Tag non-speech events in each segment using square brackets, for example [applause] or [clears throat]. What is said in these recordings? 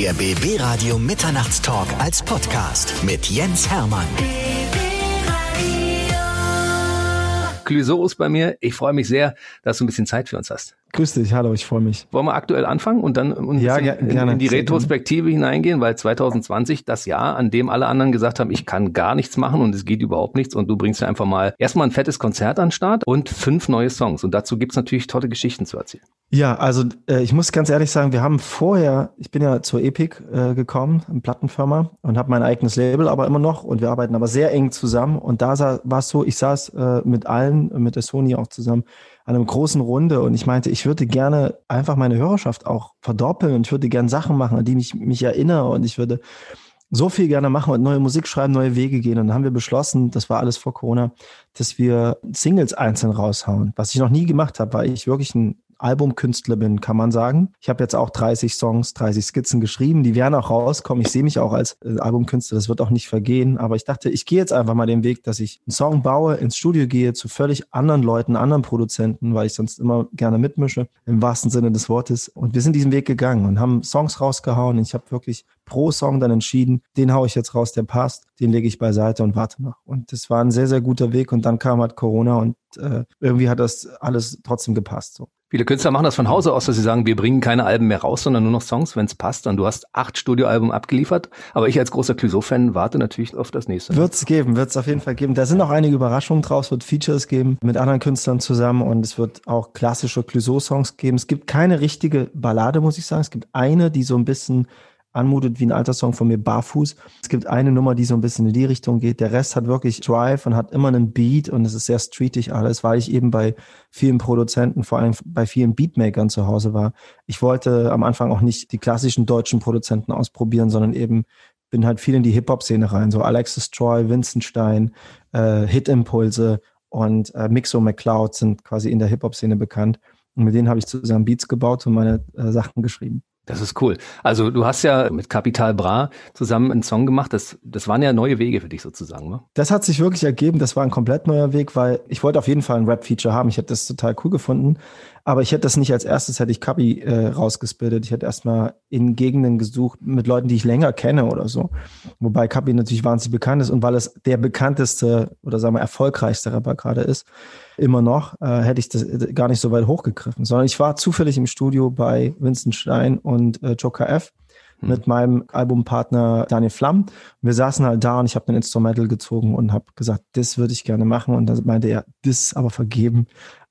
Der BB Radio Mitternachtstalk als Podcast mit Jens Hermann. Clouseau ist bei mir. Ich freue mich sehr, dass du ein bisschen Zeit für uns hast. Grüß dich, hallo, ich freue mich. Wollen wir aktuell anfangen und dann ein ja, in, in, die Retrospektive hineingehen, weil 2020 das Jahr, an dem alle anderen gesagt haben, ich kann gar nichts machen und es geht überhaupt nichts und du bringst ja einfach mal erstmal ein fettes Konzert an den Start und fünf neue Songs. Und dazu gibt's natürlich tolle Geschichten zu erzählen. Ja, also äh, ich muss ganz ehrlich sagen, wir haben vorher, ich bin ja zur Epic äh, gekommen, eine Plattenfirma und habe mein eigenes Label aber immer noch und wir arbeiten aber sehr eng zusammen. Und da war es so, ich saß äh, mit allen, mit der Sony auch zusammen an einem großen Runde und ich meinte, ich würde gerne einfach meine Hörerschaft auch verdoppeln und ich würde gerne Sachen machen, an die ich mich erinnere und ich würde so viel gerne machen und neue Musik schreiben, neue Wege gehen. Und dann haben wir beschlossen, das war alles vor Corona, dass wir Singles einzeln raushauen. Was ich noch nie gemacht habe, weil ich wirklich ein Albumkünstler bin, kann man sagen. Ich habe jetzt auch 30 Songs, 30 Skizzen geschrieben, die werden auch rauskommen. Ich sehe mich auch als äh, Albumkünstler, das wird auch nicht vergehen. Aber ich dachte, ich gehe jetzt einfach mal den Weg, dass ich einen Song baue, ins Studio gehe, zu völlig anderen Leuten, anderen Produzenten, weil ich sonst immer gerne mitmische, im wahrsten Sinne des Wortes. Und wir sind diesen Weg gegangen und haben Songs rausgehauen. Ich habe wirklich pro Song dann entschieden, den haue ich jetzt raus, der passt, den lege ich beiseite und warte noch. Und das war ein sehr, sehr guter Weg. Und dann kam halt Corona und äh, irgendwie hat das alles trotzdem gepasst. So. Viele Künstler machen das von Hause aus, dass sie sagen, wir bringen keine Alben mehr raus, sondern nur noch Songs, wenn es passt. Und du hast acht Studioalben abgeliefert. Aber ich als großer Clouseau-Fan warte natürlich auf das nächste. Wird es geben, wird es auf jeden Fall geben. Da sind auch einige Überraschungen draus, wird Features geben mit anderen Künstlern zusammen und es wird auch klassische Clouseau-Songs geben. Es gibt keine richtige Ballade, muss ich sagen. Es gibt eine, die so ein bisschen anmutet wie ein alter Song von mir, Barfuß. Es gibt eine Nummer, die so ein bisschen in die Richtung geht. Der Rest hat wirklich Drive und hat immer einen Beat und es ist sehr streetig alles, weil ich eben bei vielen Produzenten, vor allem bei vielen Beatmakern zu Hause war. Ich wollte am Anfang auch nicht die klassischen deutschen Produzenten ausprobieren, sondern eben bin halt viel in die Hip-Hop-Szene rein, so Alexis Troy, Vincent Stein, äh, Hit-Impulse und äh, Mixo McCloud sind quasi in der Hip-Hop-Szene bekannt. Und mit denen habe ich zusammen Beats gebaut und meine äh, Sachen geschrieben. Das ist cool. Also du hast ja mit Capital Bra zusammen einen Song gemacht. Das, das waren ja neue Wege für dich sozusagen. Ne? Das hat sich wirklich ergeben. Das war ein komplett neuer Weg, weil ich wollte auf jeden Fall ein Rap-Feature haben. Ich hätte das total cool gefunden. Aber ich hätte das nicht als erstes, hätte ich Kapi äh, rausgesplittet. Ich hätte erstmal in Gegenden gesucht mit Leuten, die ich länger kenne oder so. Wobei Kapi natürlich wahnsinnig bekannt ist und weil es der bekannteste oder sagen wir erfolgreichste Rapper gerade ist, immer noch, äh, hätte ich das äh, gar nicht so weit hochgegriffen. Sondern ich war zufällig im Studio bei Vincent Stein und äh, Joker F hm. mit meinem Albumpartner Daniel Flamm. Wir saßen halt da und ich habe ein Instrumental gezogen und habe gesagt, das würde ich gerne machen. Und dann meinte er, das aber vergeben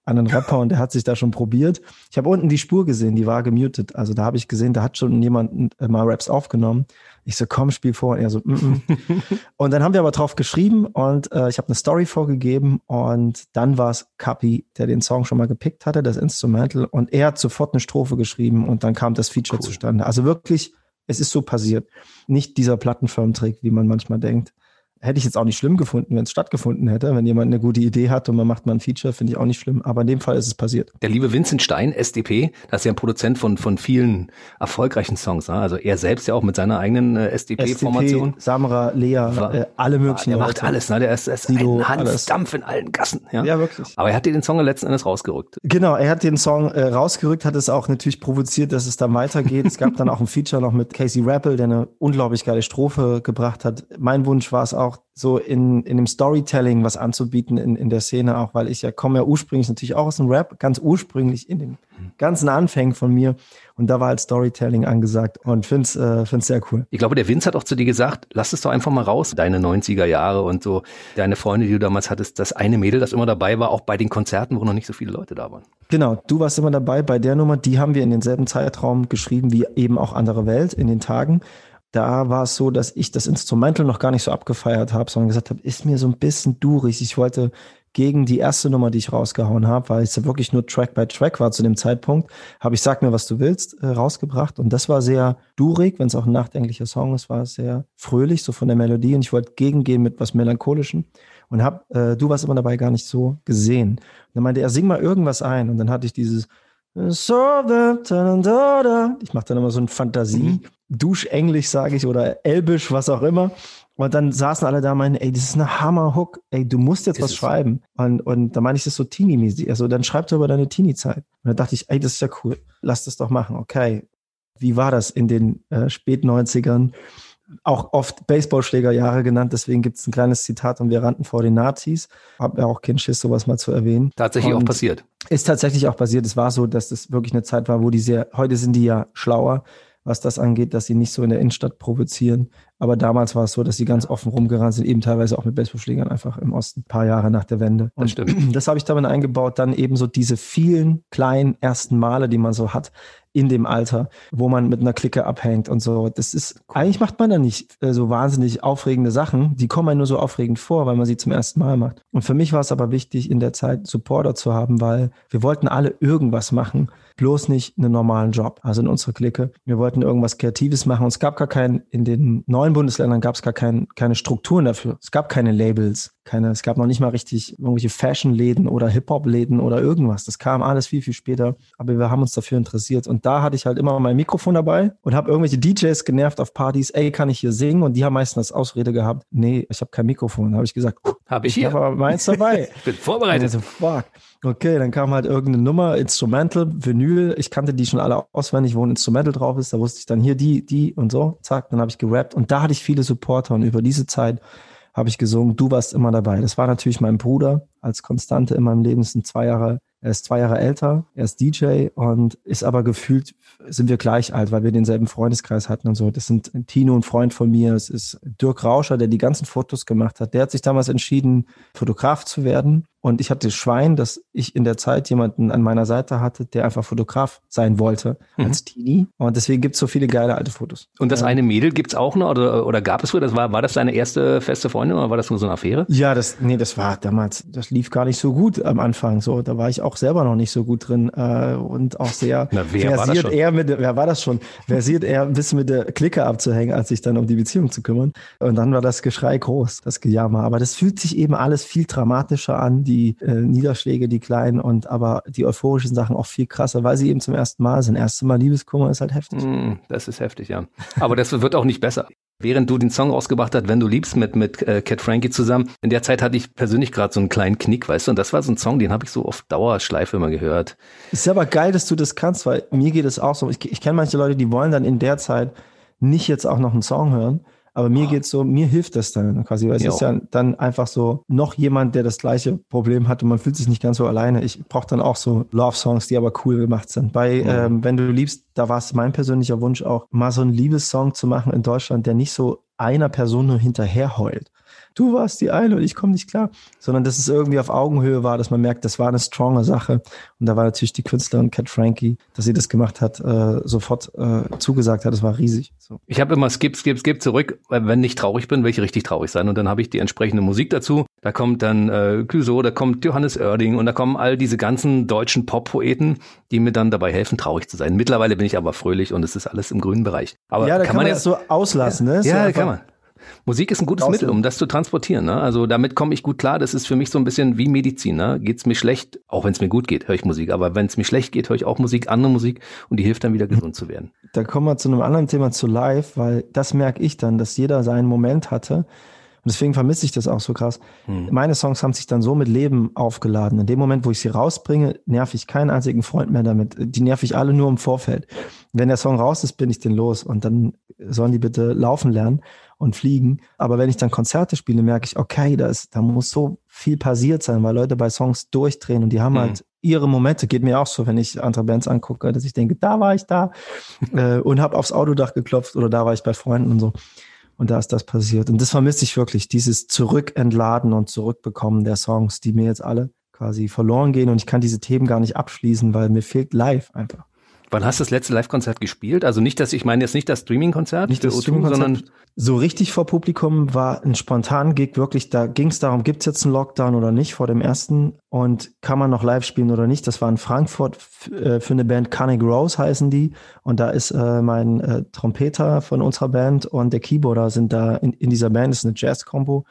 an einen [laughs] Rapper und der hat sich da schon probiert. Ich habe unten die Spur gesehen, die war gemutet. Also da habe ich gesehen, da hat schon jemand äh, mal Raps aufgenommen. Ich so, komm, spiel vor. Und er so, mm -mm. [laughs] Und dann haben wir aber drauf geschrieben und äh, ich habe eine Story vorgegeben und dann war es Kapi, der den Song schon mal gepickt hatte, das Instrumental. Und er hat sofort eine Strophe geschrieben und dann kam das Feature cool. zustande. Also wirklich, es ist so passiert. Nicht dieser Plattenfirmentrick, wie man manchmal denkt hätte ich jetzt auch nicht schlimm gefunden, wenn es stattgefunden hätte. Wenn jemand eine gute Idee hat und man macht mal ein Feature, finde ich auch nicht schlimm. Aber in dem Fall ist es passiert. Der liebe Vincent Stein, SDP, das ist ja ein Produzent von, von vielen erfolgreichen Songs. Ne? Also er selbst ja auch mit seiner eigenen äh, SDP-Formation. SDP, Samra, Lea, äh, alle möglichen Der macht alles, ne? Der ist, ist Sido, ein Hansdampf in allen Gassen. Ja? ja, wirklich. Aber er hat dir den Song letzten Endes rausgerückt. Genau, er hat den Song äh, rausgerückt, hat es auch natürlich provoziert, dass es dann weitergeht. es gab dann auch ein Feature noch mit Casey Rappel, der eine unglaublich geile Strophe gebracht hat. Mein Wunsch war es auch, so in, in dem Storytelling was anzubieten in, in der Szene auch, weil ich ja komme ja ursprünglich natürlich auch aus dem Rap, ganz ursprünglich in den ganzen Anfängen von mir. Und da war halt Storytelling angesagt und find's, äh, find's sehr cool. Ich glaube, der Vince hat auch zu dir gesagt, lass es doch einfach mal raus, deine 90er Jahre und so, deine Freunde, die du damals hattest, das eine Mädel, das immer dabei war, auch bei den Konzerten, wo noch nicht so viele Leute da waren. Genau, du warst immer dabei bei der Nummer, die haben wir in denselben Zeitraum geschrieben wie eben auch andere Welt in den Tagen da war es so, dass ich das Instrumental noch gar nicht so abgefeiert habe, sondern gesagt habe, ist mir so ein bisschen durig. Ich wollte gegen die erste Nummer, die ich rausgehauen habe, weil es ja wirklich nur Track by Track war zu dem Zeitpunkt, habe ich Sag mir, was du willst, äh, rausgebracht. Und das war sehr durig, wenn es auch ein nachdenklicher Song ist, war sehr fröhlich, so von der Melodie. Und ich wollte gegengehen mit was Melancholischem und habe, äh, du warst immer dabei gar nicht so gesehen. Und dann meinte er, sing mal irgendwas ein. Und dann hatte ich dieses the, ich mache dann immer so ein Fantasie, mhm. Duschenglisch sage ich oder Elbisch, was auch immer. Und dann saßen alle da und meinten, ey, das ist eine Hammer-Hook, ey, du musst jetzt ist was schreiben. Und, und da meine ich das so Teenie-mäßig. Also dann schreib doch über deine Teenie-Zeit. Und dann dachte ich, ey, das ist ja cool, lass das doch machen, okay. wie war das in den äh, Spät-90ern? Auch oft Baseballschlägerjahre genannt, deswegen gibt es ein kleines Zitat und wir rannten vor den Nazis. Hab ja auch keinen Schiss, sowas mal zu erwähnen. Tatsächlich und auch passiert. Ist tatsächlich auch passiert. Es war so, dass das wirklich eine Zeit war, wo die sehr, heute sind die ja schlauer, was das angeht, dass sie nicht so in der Innenstadt provozieren. Aber damals war es so, dass sie ganz offen rumgerannt sind, eben teilweise auch mit Baseballschlägern einfach im Osten, ein paar Jahre nach der Wende. Und das stimmt. [clears throat] Das habe ich damit eingebaut, dann eben so diese vielen kleinen ersten Male, die man so hat in dem Alter, wo man mit einer Clique abhängt und so. Das ist, eigentlich macht man da nicht äh, so wahnsinnig aufregende Sachen. Die kommen einem nur so aufregend vor, weil man sie zum ersten Mal macht. Und für mich war es aber wichtig, in der Zeit Supporter zu haben, weil wir wollten alle irgendwas machen bloß nicht einen normalen Job, also in unserer Clique. Wir wollten irgendwas Kreatives machen und es gab gar keinen, in den neuen Bundesländern gab es gar kein, keine Strukturen dafür. Es gab keine Labels, keine, es gab noch nicht mal richtig irgendwelche Fashion-Läden oder Hip-Hop-Läden oder irgendwas. Das kam alles viel, viel später. Aber wir haben uns dafür interessiert. Und da hatte ich halt immer mein Mikrofon dabei und habe irgendwelche DJs genervt auf Partys, ey, kann ich hier singen? Und die haben meistens das Ausrede gehabt, nee, ich habe kein Mikrofon. Da habe ich gesagt, habe ich hier. Ich habe meins dabei. [laughs] ich bin vorbereitet. So, fuck. Okay, dann kam halt irgendeine Nummer, Instrumental, Vinyl. Ich kannte die schon alle auswendig, wo ein Instrumental drauf ist. Da wusste ich dann hier die, die und so. Zack, dann habe ich gerappt. Und da hatte ich viele Supporter. Und über diese Zeit habe ich gesungen, du warst immer dabei. Das war natürlich mein Bruder als Konstante in meinem Leben. Sind zwei Jahre er ist zwei Jahre älter, er ist DJ und ist aber gefühlt, sind wir gleich alt, weil wir denselben Freundeskreis hatten und so. Das sind Tino, ein Freund von mir, es ist Dirk Rauscher, der die ganzen Fotos gemacht hat. Der hat sich damals entschieden, Fotograf zu werden und ich hatte Schwein, dass ich in der Zeit jemanden an meiner Seite hatte, der einfach Fotograf sein wollte mhm. als Teenie. Und deswegen gibt es so viele geile alte Fotos. Und das eine Mädel gibt es auch noch oder, oder gab es früher? Das war, war das deine erste feste Freundin oder war das nur so eine Affäre? Ja, das, nee, das war damals, das lief gar nicht so gut am Anfang. So, da war ich auch selber noch nicht so gut drin äh, und auch sehr Na, versiert eher mit, wer war das schon? Versiert eher ein bisschen mit der Clique abzuhängen, als sich dann um die Beziehung zu kümmern. Und dann war das Geschrei groß, das Gejammer. Aber das fühlt sich eben alles viel dramatischer an, die äh, Niederschläge die kleinen und aber die euphorischen Sachen auch viel krasser, weil sie eben zum ersten Mal sind. Erste Mal Liebeskummer ist halt heftig. Mm, das ist heftig, ja. Aber das wird auch nicht besser. Während du den Song rausgebracht hast, Wenn du liebst, mit, mit äh, Cat Frankie zusammen, in der Zeit hatte ich persönlich gerade so einen kleinen Knick, weißt du, und das war so ein Song, den habe ich so auf Dauerschleife immer gehört. Ist ja aber geil, dass du das kannst, weil mir geht es auch so. Ich, ich kenne manche Leute, die wollen dann in der Zeit nicht jetzt auch noch einen Song hören, aber mir oh. geht's so, mir hilft das dann quasi, weil es jo. ist ja dann einfach so noch jemand, der das gleiche Problem hat und man fühlt sich nicht ganz so alleine. Ich brauche dann auch so Love-Songs, die aber cool gemacht sind. Bei mhm. ähm, Wenn du liebst, da war es mein persönlicher Wunsch auch, mal so einen Liebessong zu machen in Deutschland, der nicht so einer Person nur hinterher heult du warst die eine und ich komme nicht klar, sondern dass es irgendwie auf Augenhöhe war, dass man merkt, das war eine stronge Sache. Und da war natürlich die Künstlerin Cat Frankie, dass sie das gemacht hat, äh, sofort äh, zugesagt hat. Das war riesig. So. Ich habe immer skip, skip, skip zurück, weil wenn ich traurig bin, will ich richtig traurig sein. Und dann habe ich die entsprechende Musik dazu. Da kommt dann äh, Clouseau, da kommt Johannes Oerding und da kommen all diese ganzen deutschen Pop-Poeten, die mir dann dabei helfen, traurig zu sein. Mittlerweile bin ich aber fröhlich und es ist alles im grünen Bereich. Aber ja, da kann, kann man, man ja, das so auslassen, ja, ne? Ja, kann man. Musik ist ein gutes Mittel, um das zu transportieren. Ne? Also damit komme ich gut klar. Das ist für mich so ein bisschen wie Medizin. Ne? Geht es mir schlecht, auch wenn es mir gut geht, höre ich Musik. Aber wenn es mir schlecht geht, höre ich auch Musik, andere Musik und die hilft dann wieder gesund zu werden. Da kommen wir zu einem anderen Thema zu Live, weil das merke ich dann, dass jeder seinen Moment hatte. Und deswegen vermisse ich das auch so krass. Hm. Meine Songs haben sich dann so mit Leben aufgeladen. In dem Moment, wo ich sie rausbringe, nerv ich keinen einzigen Freund mehr damit. Die nerv ich alle nur im Vorfeld. Wenn der Song raus ist, bin ich den los und dann sollen die bitte laufen lernen und fliegen. Aber wenn ich dann Konzerte spiele, merke ich, okay, da, ist, da muss so viel passiert sein, weil Leute bei Songs durchdrehen und die haben mhm. halt ihre Momente. Geht mir auch so, wenn ich andere Bands angucke, dass ich denke, da war ich da [laughs] äh, und habe aufs Autodach geklopft oder da war ich bei Freunden und so. Und da ist das passiert. Und das vermisse ich wirklich, dieses Zurückentladen und Zurückbekommen der Songs, die mir jetzt alle quasi verloren gehen. Und ich kann diese Themen gar nicht abschließen, weil mir fehlt live einfach. Wann hast du das letzte Live-Konzert gespielt? Also nicht, dass ich meine jetzt nicht das Streaming-Konzert, nicht das Streaming sondern so richtig vor Publikum war ein spontan Gig. Wirklich, da ging es darum, gibt es jetzt einen Lockdown oder nicht vor dem ersten und kann man noch live spielen oder nicht? Das war in Frankfurt äh, für eine Band Carnegie Rose heißen die und da ist äh, mein äh, Trompeter von unserer Band und der Keyboarder sind da in, in dieser Band. Das ist eine Jazz-Kombo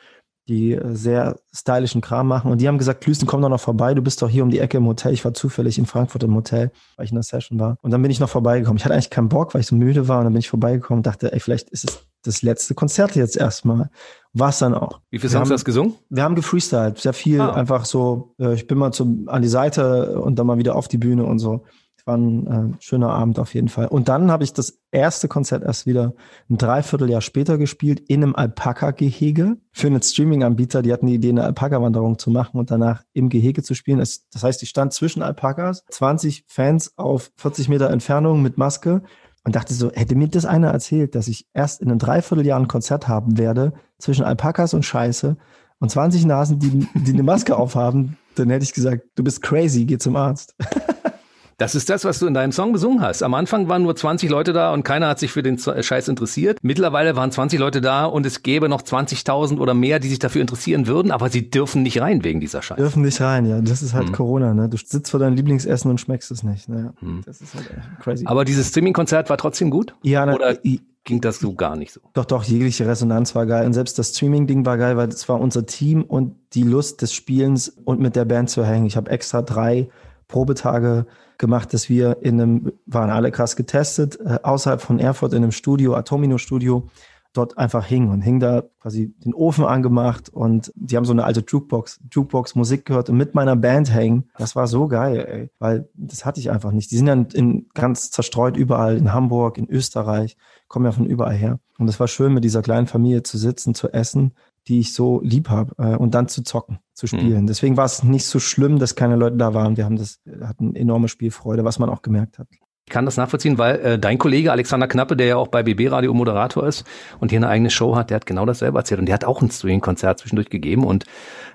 die äh, sehr stylischen Kram machen. Und die haben gesagt, Klüsten, komm doch noch vorbei. Du bist doch hier um die Ecke im Hotel. Ich war zufällig in Frankfurt im Hotel, weil ich in der Session war. Und dann bin ich noch vorbeigekommen. Ich hatte eigentlich keinen Bock, weil ich so müde war. Und dann bin ich vorbeigekommen und dachte, ey, vielleicht ist es das letzte Konzert jetzt erstmal. War es dann auch. Wie viel hast du das gesungen? Wir haben gefreestylt. Sehr viel. Ah. Einfach so, äh, ich bin mal zum, an die Seite und dann mal wieder auf die Bühne und so war ein äh, schöner Abend auf jeden Fall. Und dann habe ich das erste Konzert erst wieder ein Dreivierteljahr später gespielt in einem Alpaka-Gehege für einen Streaming-Anbieter. Die hatten die Idee, eine Alpaka-Wanderung zu machen und danach im Gehege zu spielen. Das heißt, ich stand zwischen Alpakas, 20 Fans auf 40 Meter Entfernung mit Maske und dachte so, hätte mir das einer erzählt, dass ich erst in einem Dreivierteljahr ein Konzert haben werde zwischen Alpakas und Scheiße und 20 Nasen, die, die eine Maske [laughs] aufhaben, dann hätte ich gesagt, du bist crazy, geh zum Arzt. [laughs] Das ist das, was du in deinem Song besungen hast. Am Anfang waren nur 20 Leute da und keiner hat sich für den Scheiß interessiert. Mittlerweile waren 20 Leute da und es gäbe noch 20.000 oder mehr, die sich dafür interessieren würden, aber sie dürfen nicht rein wegen dieser Scheiße. Dürfen nicht rein, ja. Das ist halt hm. Corona, ne? Du sitzt vor deinem Lieblingsessen und schmeckst es nicht. Naja, hm. Das ist halt crazy. Aber dieses Streaming-Konzert war trotzdem gut? Ja, na, oder ging das so gar nicht so? Doch, doch, jegliche Resonanz war geil. Und selbst das Streaming-Ding war geil, weil es war unser Team und die Lust des Spielens und mit der Band zu hängen. Ich habe extra drei Probetage gemacht, dass wir in einem, waren alle krass getestet, äh, außerhalb von Erfurt in einem Studio, Atomino Studio, dort einfach hing und hing da quasi den Ofen angemacht und die haben so eine alte Jukebox, Jukebox Musik gehört und mit meiner Band hängen. Das war so geil, ey, weil das hatte ich einfach nicht. Die sind ja in, ganz zerstreut überall, in Hamburg, in Österreich, kommen ja von überall her. Und es war schön, mit dieser kleinen Familie zu sitzen, zu essen die ich so lieb habe äh, und dann zu zocken, zu hm. spielen. Mhm. Deswegen war es nicht so schlimm, dass keine Leute da waren. Wir haben das, hatten enorme Spielfreude, was man auch gemerkt hat. Ich kann das nachvollziehen, weil äh, dein Kollege Alexander Knappe, der ja auch bei BB Radio Moderator ist und hier eine eigene Show hat, der hat genau dasselbe erzählt und der hat auch ein Streaming-Konzert zwischendurch gegeben und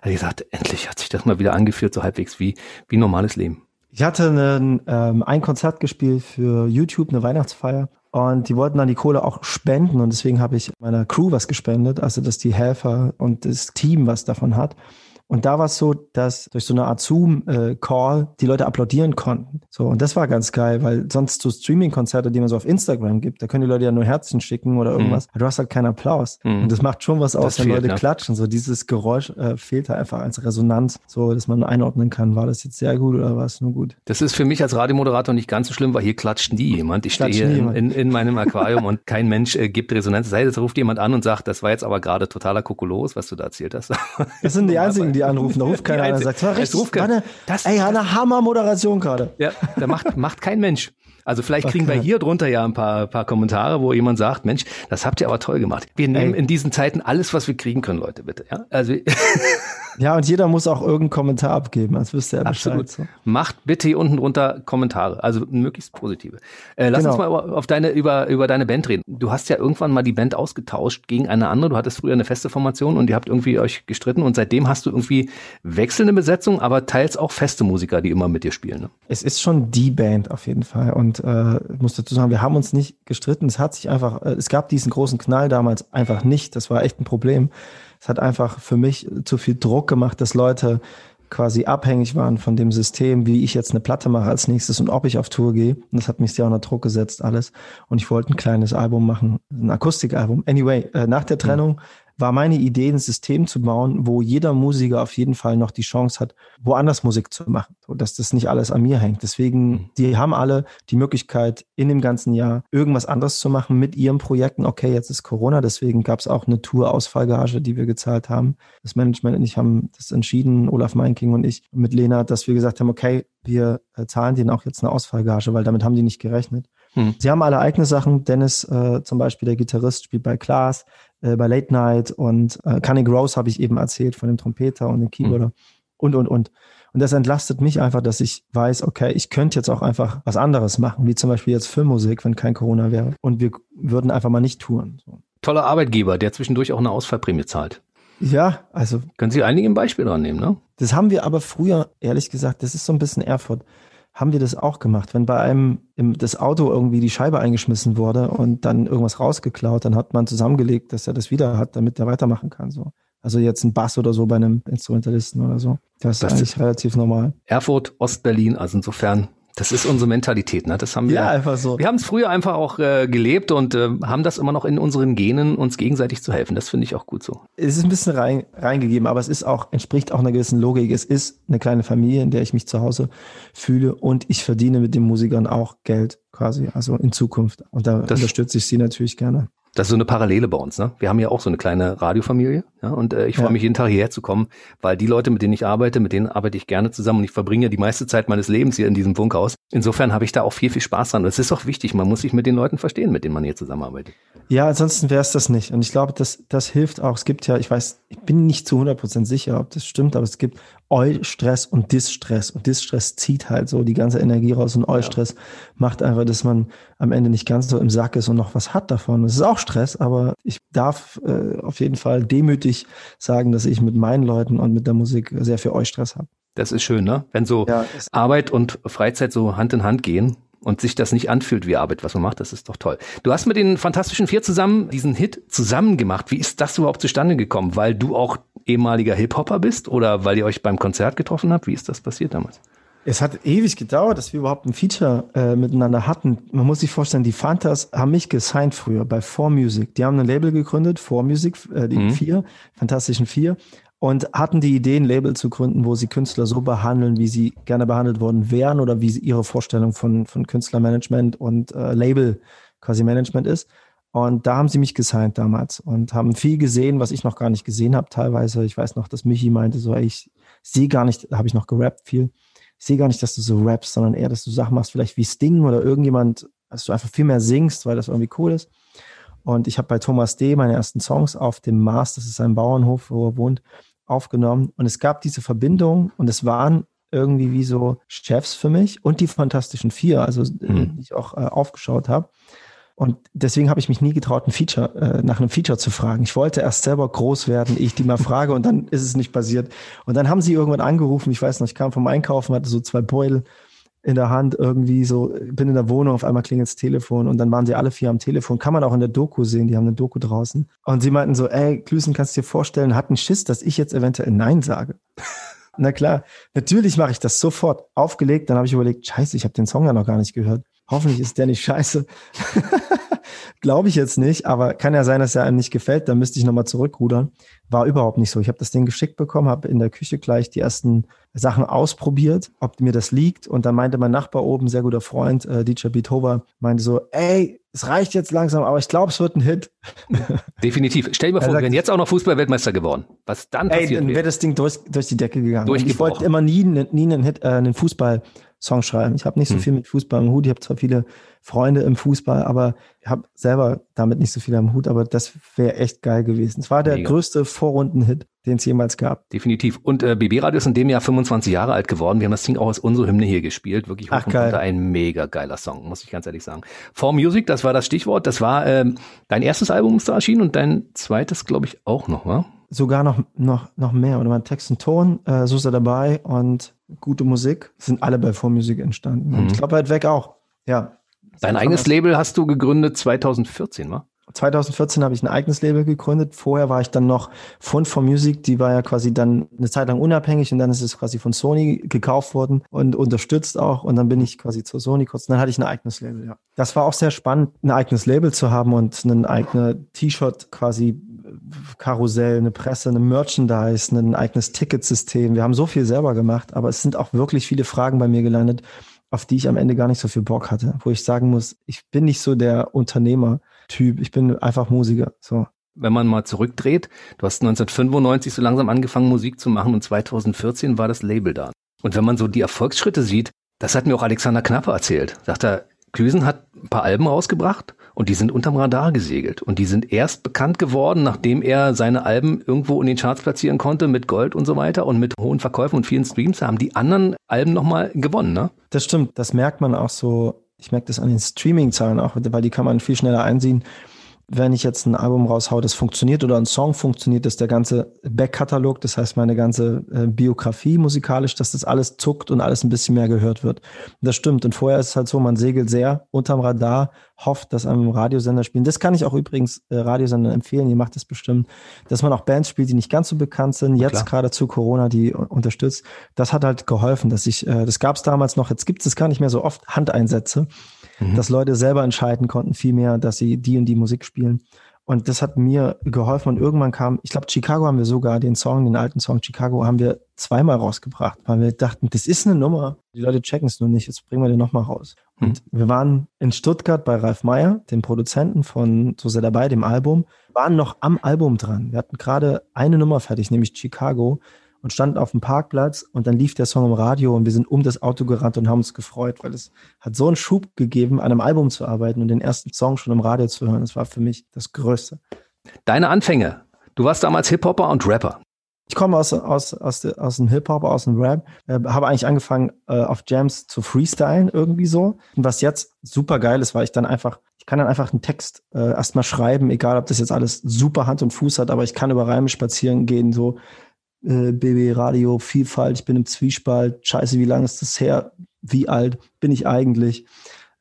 hat gesagt, endlich hat sich das mal wieder angeführt, so halbwegs wie wie normales Leben. Ich hatte einen, ähm, ein Konzert gespielt für YouTube, eine Weihnachtsfeier und die wollten dann die Kohle auch spenden und deswegen habe ich meiner Crew was gespendet, also dass die Helfer und das Team was davon hat. Und da war es so, dass durch so eine Art Zoom-Call die Leute applaudieren konnten. So, und das war ganz geil, weil sonst so Streaming-Konzerte, die man so auf Instagram gibt, da können die Leute ja nur Herzen schicken oder irgendwas. Mhm. Aber du hast halt keinen Applaus. Mhm. Und das macht schon was aus, das wenn fehlt, Leute ja. klatschen. So dieses Geräusch äh, fehlt da einfach als Resonanz, so dass man einordnen kann, war das jetzt sehr gut oder war es nur gut. Das ist für mich als Radiomoderator nicht ganz so schlimm, weil hier klatscht nie jemand. Ich stehe hier in, in, in, meinem Aquarium und kein Mensch äh, gibt Resonanz. Sei es ruft jemand an und sagt, das war jetzt aber gerade totaler Kokolos, was du da erzählt hast. Das sind die [laughs] einzigen, die die anrufen. Da ruft keiner an und sagt, war richtig, ruft war eine, das, ey, eine Hammer-Moderation gerade. Ja, da macht, macht kein Mensch. Also vielleicht kriegen wir hier drunter ja ein paar, paar Kommentare, wo jemand sagt, Mensch, das habt ihr aber toll gemacht. Wir nehmen Ey. in diesen Zeiten alles, was wir kriegen können, Leute, bitte. Ja, also [laughs] ja und jeder muss auch irgendeinen Kommentar abgeben, als wüsste er Absolut. Bescheid. So. Macht bitte hier unten drunter Kommentare, also möglichst positive. Äh, lass genau. uns mal auf deine, über, über deine Band reden. Du hast ja irgendwann mal die Band ausgetauscht gegen eine andere. Du hattest früher eine feste Formation und ihr habt irgendwie euch gestritten und seitdem hast du irgendwie wechselnde Besetzung, aber teils auch feste Musiker, die immer mit dir spielen. Ne? Es ist schon die Band auf jeden Fall und äh, ich muss dazu sagen, wir haben uns nicht gestritten. Es hat sich einfach, äh, es gab diesen großen Knall damals einfach nicht. Das war echt ein Problem. Es hat einfach für mich zu viel Druck gemacht, dass Leute quasi abhängig waren von dem System, wie ich jetzt eine Platte mache als nächstes und ob ich auf Tour gehe. Und das hat mich sehr unter Druck gesetzt, alles. Und ich wollte ein kleines Album machen, ein Akustikalbum. Anyway, äh, nach der Trennung war meine Idee, ein System zu bauen, wo jeder Musiker auf jeden Fall noch die Chance hat, woanders Musik zu machen, dass das nicht alles an mir hängt. Deswegen, mhm. die haben alle die Möglichkeit, in dem ganzen Jahr irgendwas anderes zu machen mit ihren Projekten. Okay, jetzt ist Corona, deswegen gab es auch eine Tour-Ausfallgage, die wir gezahlt haben. Das Management und ich haben das entschieden, Olaf Meinking und ich mit Lena, dass wir gesagt haben, okay, wir äh, zahlen denen auch jetzt eine Ausfallgage, weil damit haben die nicht gerechnet. Hm. Sie haben alle eigene Sachen. Dennis, äh, zum Beispiel der Gitarrist, spielt bei Klaas äh, bei Late Night und äh, Cunning Rose habe ich eben erzählt von dem Trompeter und dem Keyboarder mhm. und, und, und. Und das entlastet mich einfach, dass ich weiß, okay, ich könnte jetzt auch einfach was anderes machen, wie zum Beispiel jetzt Filmmusik, wenn kein Corona wäre. Und wir würden einfach mal nicht touren. So. Toller Arbeitgeber, der zwischendurch auch eine Ausfallprämie zahlt. Ja, also. Können Sie einige ein Beispiel dran nehmen, ne? Das haben wir aber früher, ehrlich gesagt, das ist so ein bisschen Erfurt haben wir das auch gemacht. Wenn bei einem im, das Auto irgendwie die Scheibe eingeschmissen wurde und dann irgendwas rausgeklaut, dann hat man zusammengelegt, dass er das wieder hat, damit er weitermachen kann. So. Also jetzt ein Bass oder so bei einem Instrumentalisten oder so. Das, das ist eigentlich relativ normal. Erfurt, Ostberlin, also insofern das ist unsere Mentalität, ne? Das haben wir. Ja, einfach so. Wir haben es früher einfach auch äh, gelebt und äh, haben das immer noch in unseren Genen, uns gegenseitig zu helfen. Das finde ich auch gut so. Es ist ein bisschen rein, reingegeben, aber es ist auch, entspricht auch einer gewissen Logik. Es ist eine kleine Familie, in der ich mich zu Hause fühle und ich verdiene mit den Musikern auch Geld quasi, also in Zukunft. Und da das, unterstütze ich sie natürlich gerne. Das ist so eine Parallele bei uns. Ne? Wir haben ja auch so eine kleine Radiofamilie. Ja? Und äh, ich freue ja. mich jeden Tag hierher zu kommen, weil die Leute, mit denen ich arbeite, mit denen arbeite ich gerne zusammen und ich verbringe die meiste Zeit meines Lebens hier in diesem Funkhaus. Insofern habe ich da auch viel, viel Spaß dran. Und es ist auch wichtig, man muss sich mit den Leuten verstehen, mit denen man hier zusammenarbeitet. Ja, ansonsten wäre es das nicht. Und ich glaube, das, das hilft auch. Es gibt ja, ich weiß, ich bin nicht zu 100% sicher, ob das stimmt, aber es gibt Eustress und Distress. Und Distress zieht halt so die ganze Energie raus und Eustress ja. macht einfach, dass man am Ende nicht ganz so im Sack ist und noch was hat davon. Es ist auch Stress, aber ich darf äh, auf jeden Fall demütig sagen, dass ich mit meinen Leuten und mit der Musik sehr viel Eustress habe. Das ist schön, ne? Wenn so ja, Arbeit und Freizeit so Hand in Hand gehen und sich das nicht anfühlt wie Arbeit, was man macht, das ist doch toll. Du hast mit den Fantastischen Vier zusammen diesen Hit zusammen gemacht. Wie ist das überhaupt zustande gekommen? Weil du auch ehemaliger Hip-Hopper bist oder weil ihr euch beim Konzert getroffen habt? Wie ist das passiert damals? Es hat ewig gedauert, dass wir überhaupt ein Feature äh, miteinander hatten. Man muss sich vorstellen, die Fantas haben mich gesigned früher bei 4Music. Die haben ein Label gegründet, 4Music, äh, die mhm. vier, Fantastischen Vier, und hatten die Idee, ein Label zu gründen, wo sie Künstler so behandeln, wie sie gerne behandelt worden wären oder wie sie ihre Vorstellung von, von Künstlermanagement und äh, Label quasi Management ist. Und da haben sie mich gesigned damals und haben viel gesehen, was ich noch gar nicht gesehen habe teilweise. Ich weiß noch, dass Michi meinte so, ey, ich sehe gar nicht, habe ich noch gerappt viel. Ich sehe gar nicht, dass du so rappst, sondern eher, dass du Sachen machst, vielleicht wie Sting oder irgendjemand, dass du einfach viel mehr singst, weil das irgendwie cool ist. Und ich habe bei Thomas D. meine ersten Songs auf dem Mars, das ist ein Bauernhof, wo er wohnt, aufgenommen. Und es gab diese Verbindung und es waren irgendwie wie so Chefs für mich und die Fantastischen Vier, also mhm. die ich auch äh, aufgeschaut habe. Und deswegen habe ich mich nie getraut, ein Feature, äh, nach einem Feature zu fragen. Ich wollte erst selber groß werden, ich die mal frage und dann ist es nicht passiert. Und dann haben sie irgendwann angerufen, ich weiß noch, ich kam vom Einkaufen, hatte so zwei Beutel in der Hand irgendwie so, bin in der Wohnung, auf einmal klingelt das Telefon und dann waren sie alle vier am Telefon. Kann man auch in der Doku sehen, die haben eine Doku draußen. Und sie meinten so, ey, Klüsen, kannst du dir vorstellen, hatten Schiss, dass ich jetzt eventuell Nein sage. [laughs] Na klar, natürlich mache ich das sofort. Aufgelegt, dann habe ich überlegt, scheiße, ich habe den Song ja noch gar nicht gehört. Hoffentlich ist der nicht scheiße. [laughs] Glaube ich jetzt nicht, aber kann ja sein, dass er einem nicht gefällt. Dann müsste ich nochmal zurückrudern. War überhaupt nicht so. Ich habe das Ding geschickt bekommen, habe in der Küche gleich die ersten Sachen ausprobiert, ob mir das liegt. Und dann meinte mein Nachbar oben, sehr guter Freund, äh, DJ Beethoven, meinte so, ey, es reicht jetzt langsam, aber ich glaube, es wird ein Hit. [laughs] Definitiv. Stell dir mal vor, wir wären jetzt auch noch Fußballweltmeister geworden. Was dann passiert Ey, dann wäre das Ding durch, durch die Decke gegangen. Ich wollte immer nie, nie einen Hit, äh, einen Fußball Song schreiben. Ich habe nicht so hm. viel mit Fußball im Hut. Ich habe zwar viele Freunde im Fußball, aber ich habe selber damit nicht so viel am Hut. Aber das wäre echt geil gewesen. Es war der Mega. größte Vorrunden-Hit, den es jemals gab. Definitiv. Und äh, BB Radio ist in dem Jahr 25 Jahre alt geworden. Wir haben das Ding auch als unsere Hymne hier gespielt. Wirklich Ach, geil. ein mega geiler Song, muss ich ganz ehrlich sagen. For Music, das war das Stichwort. Das war ähm, dein erstes Album, das da erschien und dein zweites, glaube ich, auch noch, wa? Sogar noch, noch, noch mehr. Oder mein Text und Ton, äh, er dabei und gute Musik sind alle bei Vormusik entstanden. Mhm. Und ich glaube halt weg auch. Ja. Dein eigenes Label hast du gegründet 2014, wa? 2014 habe ich ein eigenes Label gegründet. Vorher war ich dann noch Fund for Music, die war ja quasi dann eine Zeit lang unabhängig und dann ist es quasi von Sony gekauft worden und unterstützt auch und dann bin ich quasi zur Sony kurz. Und dann hatte ich ein eigenes Label, ja. Das war auch sehr spannend, ein eigenes Label zu haben und ein eigenes T-Shirt quasi Karussell, eine Presse, eine Merchandise, ein eigenes Ticketsystem. Wir haben so viel selber gemacht, aber es sind auch wirklich viele Fragen bei mir gelandet, auf die ich am Ende gar nicht so viel Bock hatte, wo ich sagen muss, ich bin nicht so der Unternehmer-Typ, ich bin einfach Musiker. So. Wenn man mal zurückdreht, du hast 1995 so langsam angefangen, Musik zu machen und 2014 war das Label da. Und wenn man so die Erfolgsschritte sieht, das hat mir auch Alexander Knappe erzählt. Sagt er, Klüsen hat ein paar Alben rausgebracht und die sind unterm Radar gesegelt. Und die sind erst bekannt geworden, nachdem er seine Alben irgendwo in den Charts platzieren konnte mit Gold und so weiter und mit hohen Verkäufen und vielen Streams haben die anderen Alben nochmal gewonnen, ne? Das stimmt. Das merkt man auch so. Ich merke das an den Streaming-Zahlen auch, weil die kann man viel schneller einsehen wenn ich jetzt ein Album raushau, das funktioniert oder ein Song funktioniert, dass der ganze Backkatalog, das heißt meine ganze äh, Biografie musikalisch, dass das alles zuckt und alles ein bisschen mehr gehört wird. Das stimmt. Und vorher ist es halt so, man segelt sehr unterm Radar, hofft, dass einem Radiosender spielen. Das kann ich auch übrigens äh, Radiosendern empfehlen, ihr macht das bestimmt, dass man auch Bands spielt, die nicht ganz so bekannt sind, jetzt gerade zu Corona, die unterstützt. Das hat halt geholfen, dass ich, äh, das gab es damals noch, jetzt gibt es gar nicht mehr so oft Handeinsätze mhm. dass Leute selber entscheiden konnten, viel mehr, dass sie die und die Musik spielen. Und das hat mir geholfen. Und irgendwann kam, ich glaube, Chicago haben wir sogar, den Song, den alten Song Chicago, haben wir zweimal rausgebracht, weil wir dachten, das ist eine Nummer. Die Leute checken es nur nicht, jetzt bringen wir den nochmal raus. Mhm. Und wir waren in Stuttgart bei Ralf Meyer, dem Produzenten von So sehr dabei, dem Album, waren noch am Album dran. Wir hatten gerade eine Nummer fertig, nämlich Chicago und standen auf dem Parkplatz und dann lief der Song im Radio und wir sind um das Auto gerannt und haben uns gefreut, weil es hat so einen Schub gegeben, an einem Album zu arbeiten und den ersten Song schon im Radio zu hören. Das war für mich das Größte. Deine Anfänge. Du warst damals Hip-Hopper und Rapper. Ich komme aus, aus, aus, aus dem Hip-Hop, aus dem Rap, äh, habe eigentlich angefangen, äh, auf Jams zu freestylen irgendwie so. Und was jetzt super geil ist, weil ich dann einfach, ich kann dann einfach einen Text äh, erstmal schreiben, egal ob das jetzt alles super Hand und Fuß hat, aber ich kann über Reime spazieren gehen, so äh, BB Radio, Vielfalt, ich bin im Zwiespalt, scheiße, wie lange ist das her? Wie alt bin ich eigentlich?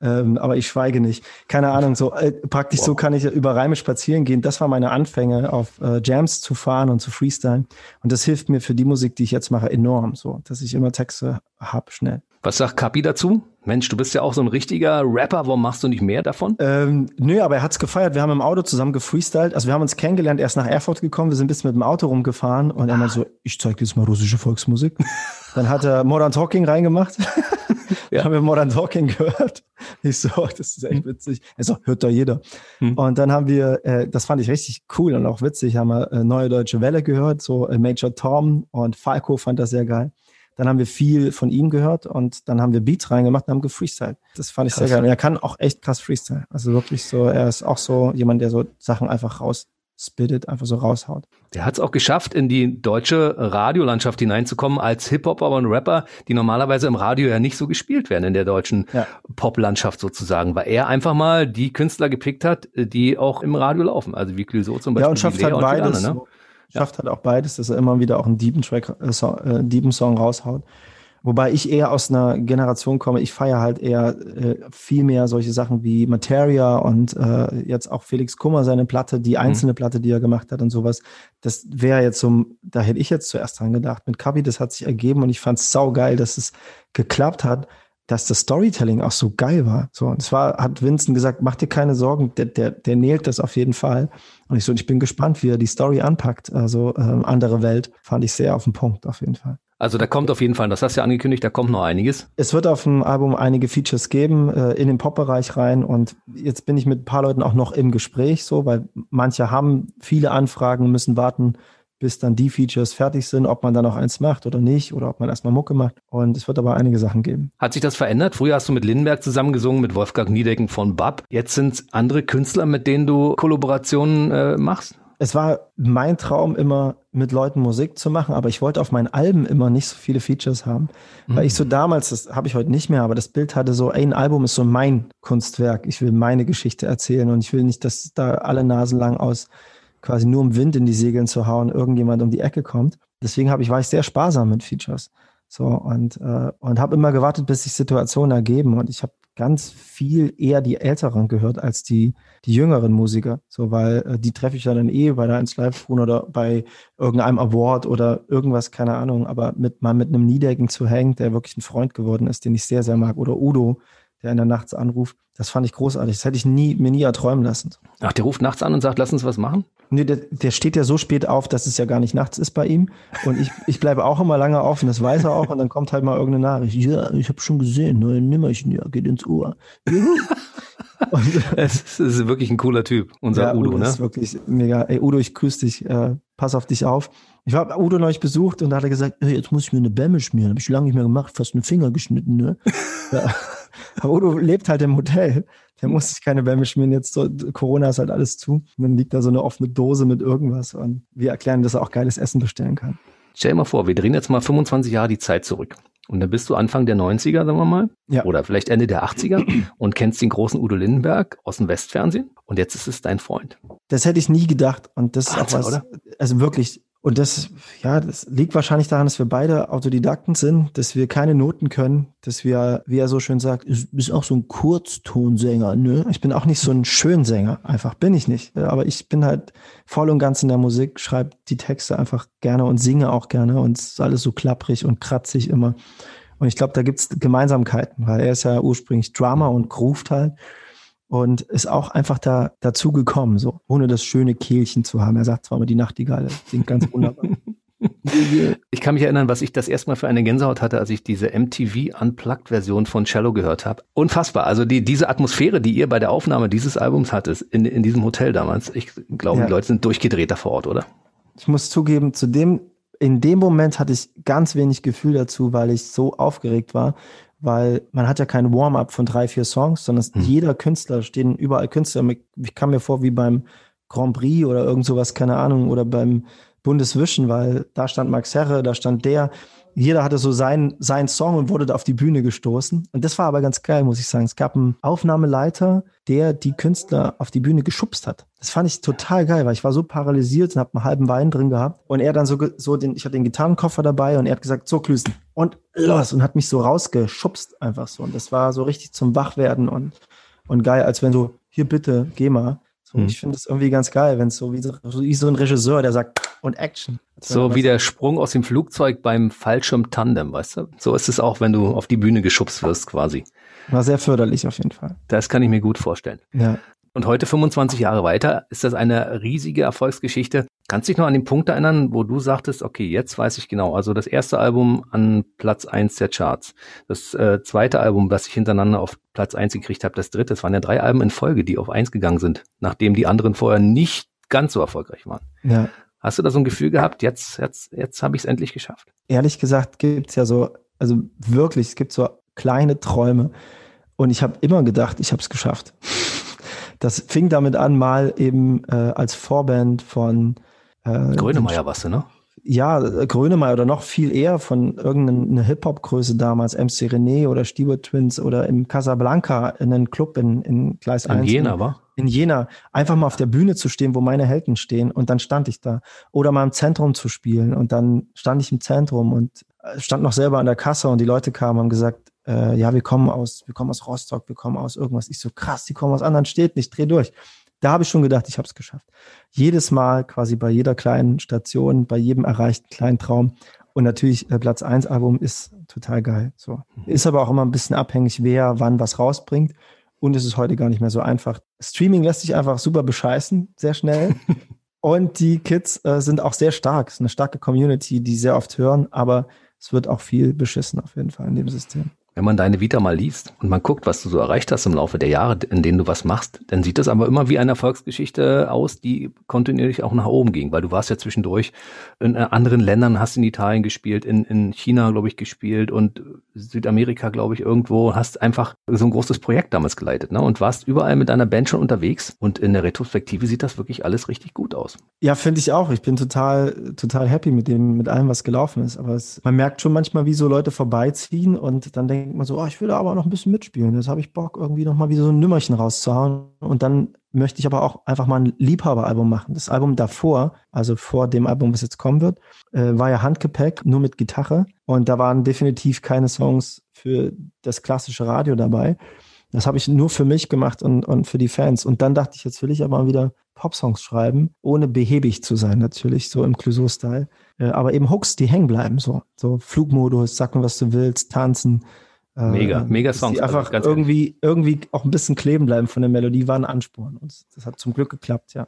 Ähm, aber ich schweige nicht. Keine Ahnung, so äh, praktisch wow. so kann ich über Reime spazieren gehen. Das war meine Anfänge, auf äh, Jams zu fahren und zu freestylen. Und das hilft mir für die Musik, die ich jetzt mache, enorm, so, dass ich immer Texte habe, schnell. Was sagt Kapi dazu? Mensch, du bist ja auch so ein richtiger Rapper, warum machst du nicht mehr davon? Ähm, nö, aber er hat's gefeiert. Wir haben im Auto zusammen gefreestylt. Also wir haben uns kennengelernt, erst nach Erfurt gekommen, wir sind bis mit dem Auto rumgefahren und er meinte so, ich zeig dir jetzt mal russische Volksmusik. [laughs] Dann hat er Modern Talking reingemacht. [laughs] ja. haben wir Modern Talking gehört. Ich so, das ist echt witzig. Er so, hört doch jeder. Hm. Und dann haben wir, äh, das fand ich richtig cool und auch witzig, haben wir äh, Neue Deutsche Welle gehört, so äh, Major Tom und Falco fand das sehr geil. Dann haben wir viel von ihm gehört und dann haben wir Beats reingemacht und haben gefreestylt. Das fand ich krass. sehr geil. Und er kann auch echt krass freestyle. Also wirklich so, er ist auch so jemand, der so Sachen einfach raus spittet, einfach so raushaut. Der hat es auch geschafft, in die deutsche Radiolandschaft hineinzukommen als Hip-Hop, aber ein Rapper, die normalerweise im Radio ja nicht so gespielt werden in der deutschen ja. Pop-Landschaft sozusagen, weil er einfach mal die Künstler gepickt hat, die auch im Radio laufen, also wie Clouseau zum Beispiel. Ja, und schafft halt beides. Andere, ne? Schafft halt auch beides, dass er immer wieder auch einen Diepen-Track, äh, Song, äh, Diepen-Song raushaut. Wobei ich eher aus einer Generation komme, ich feiere halt eher äh, viel mehr solche Sachen wie Materia und äh, jetzt auch Felix Kummer, seine Platte, die mhm. einzelne mhm. Platte, die er gemacht hat und sowas. Das wäre jetzt so, da hätte ich jetzt zuerst dran gedacht. Mit Kapi, das hat sich ergeben und ich fand es saugeil, dass es geklappt hat, dass das Storytelling auch so geil war. So, und zwar hat Vincent gesagt, mach dir keine Sorgen, der, der, der näht das auf jeden Fall. Und ich so, ich bin gespannt, wie er die Story anpackt. Also äh, andere Welt fand ich sehr auf den Punkt, auf jeden Fall. Also da kommt auf jeden Fall, das hast du ja angekündigt, da kommt noch einiges. Es wird auf dem Album einige Features geben, äh, in den Pop-Bereich rein. Und jetzt bin ich mit ein paar Leuten auch noch im Gespräch, so, weil manche haben viele Anfragen, müssen warten, bis dann die Features fertig sind, ob man dann noch eins macht oder nicht, oder ob man erstmal Mucke macht. Und es wird aber einige Sachen geben. Hat sich das verändert? Früher hast du mit Lindenberg zusammengesungen, mit Wolfgang Niedecken von Bab. Jetzt sind es andere Künstler, mit denen du Kollaborationen äh, machst? es war mein Traum immer mit Leuten Musik zu machen, aber ich wollte auf meinen Alben immer nicht so viele Features haben, mhm. weil ich so damals, das habe ich heute nicht mehr, aber das Bild hatte so, ey, ein Album ist so mein Kunstwerk, ich will meine Geschichte erzählen und ich will nicht, dass da alle Nasen lang aus quasi nur um Wind in die Segeln zu hauen, irgendjemand um die Ecke kommt. Deswegen habe ich, war ich sehr sparsam mit Features. So, und, äh, und habe immer gewartet, bis sich Situationen ergeben. Und ich habe ganz viel eher die Älteren gehört als die, die jüngeren Musiker. So, weil äh, die treffe ich ja dann eh bei der 1 Live oder bei irgendeinem Award oder irgendwas, keine Ahnung. Aber mit mal mit einem Niedecken zu hängen, der wirklich ein Freund geworden ist, den ich sehr, sehr mag. Oder Udo, der in der Nachts anruft. Das fand ich großartig. Das hätte ich nie, mir nie erträumen lassen. Ach, der ruft nachts an und sagt, lass uns was machen? Nee, der, der steht ja so spät auf, dass es ja gar nicht nachts ist bei ihm. Und ich, ich bleibe auch immer lange auf und das weiß er auch. Und dann kommt halt mal irgendeine Nachricht. Ja, ich habe schon gesehen, neue Nimmerchen, ja, geht ins Ohr. [laughs] es ist wirklich ein cooler Typ, unser ja, Udo, Udo ne? ist wirklich mega. Ey, Udo, ich grüße dich. Äh, pass auf dich auf. Ich habe Udo neulich besucht und da hat er gesagt, hey, jetzt muss ich mir eine Bämme schmieren. Habe ich lange nicht mehr gemacht, fast einen Finger geschnitten, ne? [laughs] ja. [laughs] Aber Udo lebt halt im Hotel. Der muss sich keine Wärme schmieren. Jetzt so, Corona ist halt alles zu. Und dann liegt da so eine offene Dose mit irgendwas. Und wir erklären, dass er auch geiles Essen bestellen kann. Stell dir mal vor, wir drehen jetzt mal 25 Jahre die Zeit zurück. Und dann bist du Anfang der 90er, sagen wir mal. Ja. Oder vielleicht Ende der 80er [clears throat] und kennst den großen Udo Lindenberg aus dem Westfernsehen. Und jetzt ist es dein Freund. Das hätte ich nie gedacht. Und das ist auch was, oder? also wirklich, und das, ja, das liegt wahrscheinlich daran, dass wir beide Autodidakten sind, dass wir keine Noten können, dass wir, wie er so schön sagt, bist auch so ein Kurztonsänger, ne? Ich bin auch nicht so ein Schönsänger, einfach bin ich nicht. Aber ich bin halt voll und ganz in der Musik, schreibe die Texte einfach gerne und singe auch gerne und es ist alles so klapprig und kratzig immer. Und ich glaube, da gibt's Gemeinsamkeiten, weil er ist ja ursprünglich Drummer und groovt halt. Und ist auch einfach da dazu gekommen, so ohne das schöne Kehlchen zu haben. Er sagt zwar immer die Nachtigall, singt ganz wunderbar. [laughs] Ich kann mich erinnern, was ich das erstmal für eine Gänsehaut hatte, als ich diese MTV Unplugged-Version von Cello gehört habe. Unfassbar. Also die, diese Atmosphäre, die ihr bei der Aufnahme dieses Albums hattet, in, in diesem Hotel damals, ich glaube, ja. die Leute sind durchgedreht da vor Ort, oder? Ich muss zugeben, zu dem, in dem Moment hatte ich ganz wenig Gefühl dazu, weil ich so aufgeregt war, weil man hat ja kein Warm-up von drei, vier Songs, sondern hm. jeder Künstler, stehen überall Künstler. Ich kam mir vor wie beim Grand Prix oder irgend sowas, keine Ahnung, oder beim Bundeswischen, weil da stand Max Herre, da stand der. Jeder hatte so seinen, seinen Song und wurde da auf die Bühne gestoßen. Und das war aber ganz geil, muss ich sagen. Es gab einen Aufnahmeleiter, der die Künstler auf die Bühne geschubst hat. Das fand ich total geil, weil ich war so paralysiert und habe einen halben Wein drin gehabt. Und er dann so, so den, ich hatte den Gitarrenkoffer dabei und er hat gesagt, so Klüsen und los und hat mich so rausgeschubst einfach so. Und das war so richtig zum Wachwerden und, und geil, als wenn so, hier bitte, geh mal. So, hm. Ich finde es irgendwie ganz geil, wenn es so wie, so wie so ein Regisseur, der sagt, und Action. So wie der Sprung aus dem Flugzeug beim Fallschirm-Tandem, weißt du? So ist es auch, wenn du auf die Bühne geschubst wirst, quasi. War sehr förderlich auf jeden Fall. Das kann ich mir gut vorstellen. Ja. Und heute, 25 Jahre weiter, ist das eine riesige Erfolgsgeschichte. Kannst du dich noch an den Punkt erinnern, wo du sagtest, okay, jetzt weiß ich genau. Also das erste Album an Platz eins der Charts. Das äh, zweite Album, was ich hintereinander auf Platz eins gekriegt habe, das dritte. Es waren ja drei Alben in Folge, die auf eins gegangen sind, nachdem die anderen vorher nicht ganz so erfolgreich waren. Ja. Hast du da so ein Gefühl gehabt, jetzt, jetzt, jetzt habe ich es endlich geschafft? Ehrlich gesagt gibt's ja so, also wirklich, es gibt so kleine Träume. Und ich habe immer gedacht, ich habe es geschafft. [laughs] Das fing damit an, mal eben äh, als Vorband von äh, Grönemeyer warst du, ne? Ja, Grönemeyer oder noch viel eher von irgendeiner Hip-Hop-Größe damals, MC René oder Stiebur Twins oder im Casablanca in einem Club in, in Gleis in 1. In Jena, war? In Jena. Einfach mal auf der Bühne zu stehen, wo meine Helden stehen und dann stand ich da. Oder mal im Zentrum zu spielen und dann stand ich im Zentrum und äh, stand noch selber an der Kasse und die Leute kamen und haben gesagt, äh, ja, wir kommen aus, wir kommen aus Rostock, wir kommen aus irgendwas. Ich so, krass, die kommen aus anderen Städten, ich dreh durch. Da habe ich schon gedacht, ich habe es geschafft. Jedes Mal, quasi bei jeder kleinen Station, bei jedem erreichten kleinen Traum. Und natürlich äh, Platz 1 Album ist total geil. So. Ist aber auch immer ein bisschen abhängig, wer wann was rausbringt. Und es ist heute gar nicht mehr so einfach. Streaming lässt sich einfach super bescheißen, sehr schnell. [laughs] Und die Kids äh, sind auch sehr stark. Es ist eine starke Community, die sehr oft hören, aber es wird auch viel beschissen auf jeden Fall in dem System. Wenn man deine Vita mal liest und man guckt, was du so erreicht hast im Laufe der Jahre, in denen du was machst, dann sieht das aber immer wie eine Erfolgsgeschichte aus, die kontinuierlich auch nach oben ging, weil du warst ja zwischendurch in äh, anderen Ländern, hast in Italien gespielt, in, in China, glaube ich, gespielt und Südamerika, glaube ich, irgendwo, hast einfach so ein großes Projekt damals geleitet ne? und warst überall mit deiner Band schon unterwegs und in der Retrospektive sieht das wirklich alles richtig gut aus. Ja, finde ich auch. Ich bin total, total happy mit dem, mit allem, was gelaufen ist. Aber es, man merkt schon manchmal, wie so Leute vorbeiziehen und dann denkt man so, oh, ich will aber noch ein bisschen mitspielen. Jetzt habe ich Bock, irgendwie noch mal wieder so ein Nümmerchen rauszuhauen. Und dann möchte ich aber auch einfach mal ein Liebhaberalbum machen. Das Album davor, also vor dem Album, was jetzt kommen wird, äh, war ja Handgepäck, nur mit Gitarre. Und da waren definitiv keine Songs für das klassische Radio dabei. Das habe ich nur für mich gemacht und, und für die Fans. Und dann dachte ich, jetzt will ich aber wieder Popsongs schreiben, ohne behäbig zu sein, natürlich, so im Clouseau-Style. Äh, aber eben Hooks, die hängen bleiben, so. So Flugmodus, sag mir, was du willst, tanzen. Mega, äh, mega Songs. Die also einfach also irgendwie, irgendwie auch ein bisschen kleben bleiben von der Melodie, war ein Ansporn. Und das hat zum Glück geklappt, ja.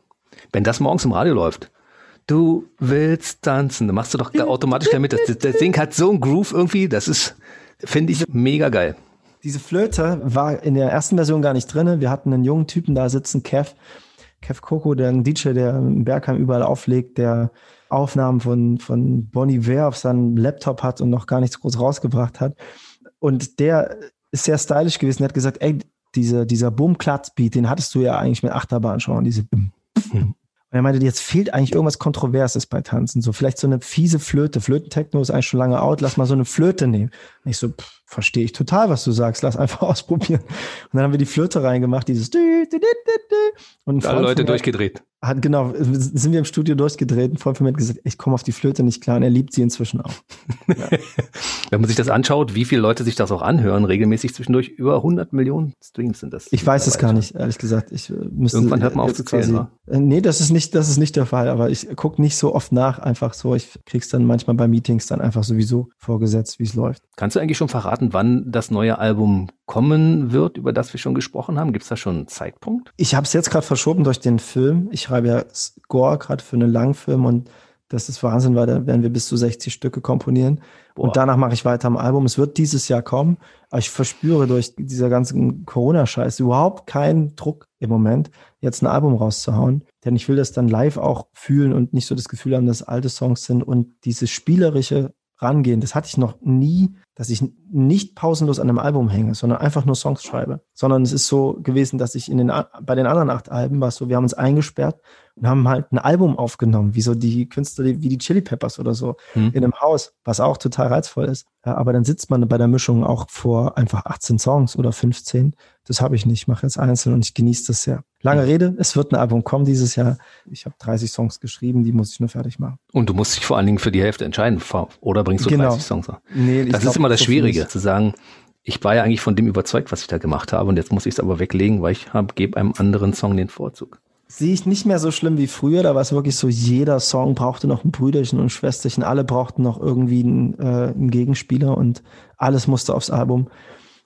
Wenn das morgens im Radio läuft, du willst tanzen, dann machst du doch automatisch damit. Das, das Ding hat so einen Groove irgendwie, das ist, finde ich, mega geil. Diese Flöte war in der ersten Version gar nicht drin. Wir hatten einen jungen Typen da sitzen, Kev, Kev Coco, der ein DJ, der in Bergheim überall auflegt, der Aufnahmen von, von Bonnie Ware auf seinem Laptop hat und noch gar nichts groß rausgebracht hat. Und der ist sehr stylisch gewesen. Der hat gesagt, ey, diese, dieser Boom-Klatz-Beat, den hattest du ja eigentlich mit Achterbahn schon. Diese Bum, und er meinte, jetzt fehlt eigentlich irgendwas Kontroverses bei Tanzen. So vielleicht so eine fiese Flöte. Flötentechno ist eigentlich schon lange out. Lass mal so eine Flöte nehmen. Und ich so, verstehe ich total, was du sagst. Lass einfach [laughs] ausprobieren. Und dann haben wir die Flöte reingemacht, dieses und alle Leute durchgedreht. Hat, genau, sind wir im Studio durchgedreht. Ein Freund von mir hat gesagt, ich komme auf die Flöte nicht klar und er liebt sie inzwischen auch. [laughs] Ja. Wenn man sich das anschaut, wie viele Leute sich das auch anhören, regelmäßig zwischendurch, über 100 Millionen Streams sind das. Ich weiß es gar nicht, ehrlich gesagt. Ich äh, müsste, Irgendwann hört man auf zu zählen, quasi, äh, Nee, das ist nicht, das ist nicht der Fall, aber ich gucke nicht so oft nach, einfach so. Ich krieg's dann manchmal bei Meetings dann einfach sowieso vorgesetzt, wie es läuft. Kannst du eigentlich schon verraten, verraten, wann das neue Album kommen wird, über das wir schon gesprochen haben? Gibt es da schon einen Zeitpunkt? Ich habe es jetzt gerade verschoben durch den Film. Ich schreibe ja Score gerade für einen Langfilm und das ist Wahnsinn, weil da werden wir bis zu 60 Stücke komponieren. Boah. Und danach mache ich weiter am Album. Es wird dieses Jahr kommen, aber ich verspüre durch dieser ganzen Corona-Scheiß überhaupt keinen Druck im Moment, jetzt ein Album rauszuhauen. Denn ich will das dann live auch fühlen und nicht so das Gefühl haben, dass alte Songs sind und dieses spielerische Rangehen. Das hatte ich noch nie dass ich nicht pausenlos an einem Album hänge, sondern einfach nur Songs schreibe. Sondern es ist so gewesen, dass ich in den, bei den anderen acht Alben war es so, wir haben uns eingesperrt und haben halt ein Album aufgenommen, wie so die Künstler, wie die Chili Peppers oder so, hm. in einem Haus, was auch total reizvoll ist. Aber dann sitzt man bei der Mischung auch vor einfach 18 Songs oder 15. Das habe ich nicht, ich mache jetzt einzeln und ich genieße das sehr. Lange Rede, es wird ein Album kommen dieses Jahr. Ich habe 30 Songs geschrieben, die muss ich nur fertig machen. Und du musst dich vor allen Dingen für die Hälfte entscheiden, oder bringst du genau. 30 Songs? Nee, das ist immer das Schwierige, zu sagen, ich war ja eigentlich von dem überzeugt, was ich da gemacht habe und jetzt muss ich es aber weglegen, weil ich gebe einem anderen Song den Vorzug. Sehe ich nicht mehr so schlimm wie früher, da war es wirklich so, jeder Song brauchte noch ein Brüderchen und Schwesterchen, alle brauchten noch irgendwie einen, äh, einen Gegenspieler und alles musste aufs Album.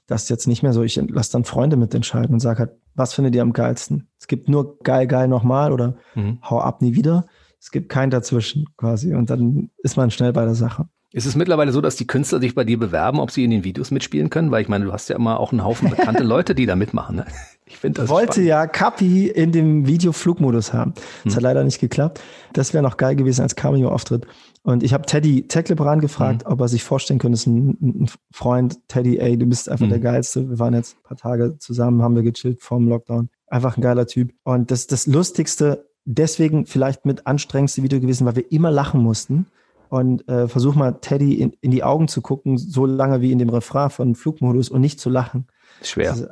Das ist jetzt nicht mehr so. Ich lasse dann Freunde mitentscheiden und sage halt, was findet ihr am geilsten? Es gibt nur geil, geil nochmal oder mhm. hau ab nie wieder. Es gibt kein dazwischen quasi. Und dann ist man schnell bei der Sache. Ist es mittlerweile so, dass die Künstler sich bei dir bewerben, ob sie in den Videos mitspielen können? Weil ich meine, du hast ja immer auch einen Haufen bekannte [laughs] Leute, die da mitmachen. Ne? Ich finde das Wollte spannend. ja Kapi in dem Video Flugmodus haben. Das hm. hat leider nicht geklappt. Das wäre noch geil gewesen als Cameo-Auftritt. Und ich habe Teddy Tecklebrand gefragt, hm. ob er sich vorstellen könnte, ist ein, ein, Freund, Teddy, ey, du bist einfach hm. der Geilste. Wir waren jetzt ein paar Tage zusammen, haben wir gechillt vorm Lockdown. Einfach ein geiler Typ. Und das das Lustigste, deswegen vielleicht mit anstrengendste Video gewesen, weil wir immer lachen mussten und äh, versuch mal Teddy in, in die Augen zu gucken, so lange wie in dem Refrain von Flugmodus und nicht zu lachen. Schwer. Das ist